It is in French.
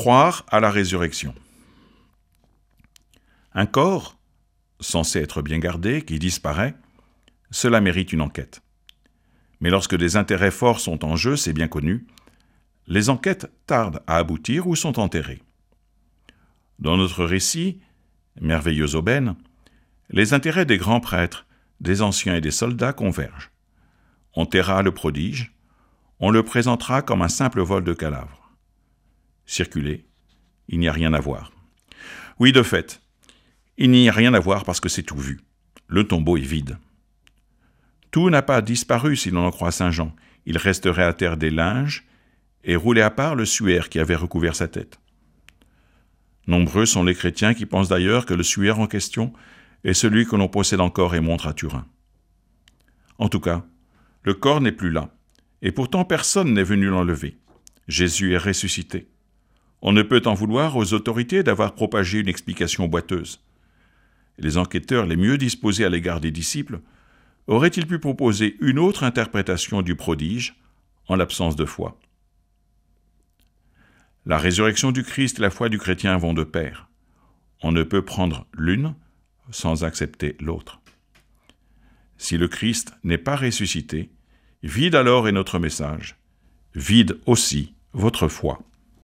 Croire à la résurrection. Un corps, censé être bien gardé, qui disparaît, cela mérite une enquête. Mais lorsque des intérêts forts sont en jeu, c'est bien connu, les enquêtes tardent à aboutir ou sont enterrées. Dans notre récit, merveilleuse aubaine, les intérêts des grands prêtres, des anciens et des soldats convergent. On taira le prodige, on le présentera comme un simple vol de cadavre. Circuler, il n'y a rien à voir. Oui, de fait, il n'y a rien à voir parce que c'est tout vu. Le tombeau est vide. Tout n'a pas disparu si l'on en croit Saint Jean. Il resterait à terre des linges et roulé à part le suaire qui avait recouvert sa tête. Nombreux sont les chrétiens qui pensent d'ailleurs que le suaire en question est celui que l'on possède encore et montre à Turin. En tout cas, le corps n'est plus là, et pourtant personne n'est venu l'enlever. Jésus est ressuscité. On ne peut en vouloir aux autorités d'avoir propagé une explication boiteuse. Les enquêteurs les mieux disposés à l'égard des disciples auraient-ils pu proposer une autre interprétation du prodige en l'absence de foi? La résurrection du Christ et la foi du chrétien vont de pair. On ne peut prendre l'une sans accepter l'autre. Si le Christ n'est pas ressuscité, vide alors est notre message, vide aussi votre foi.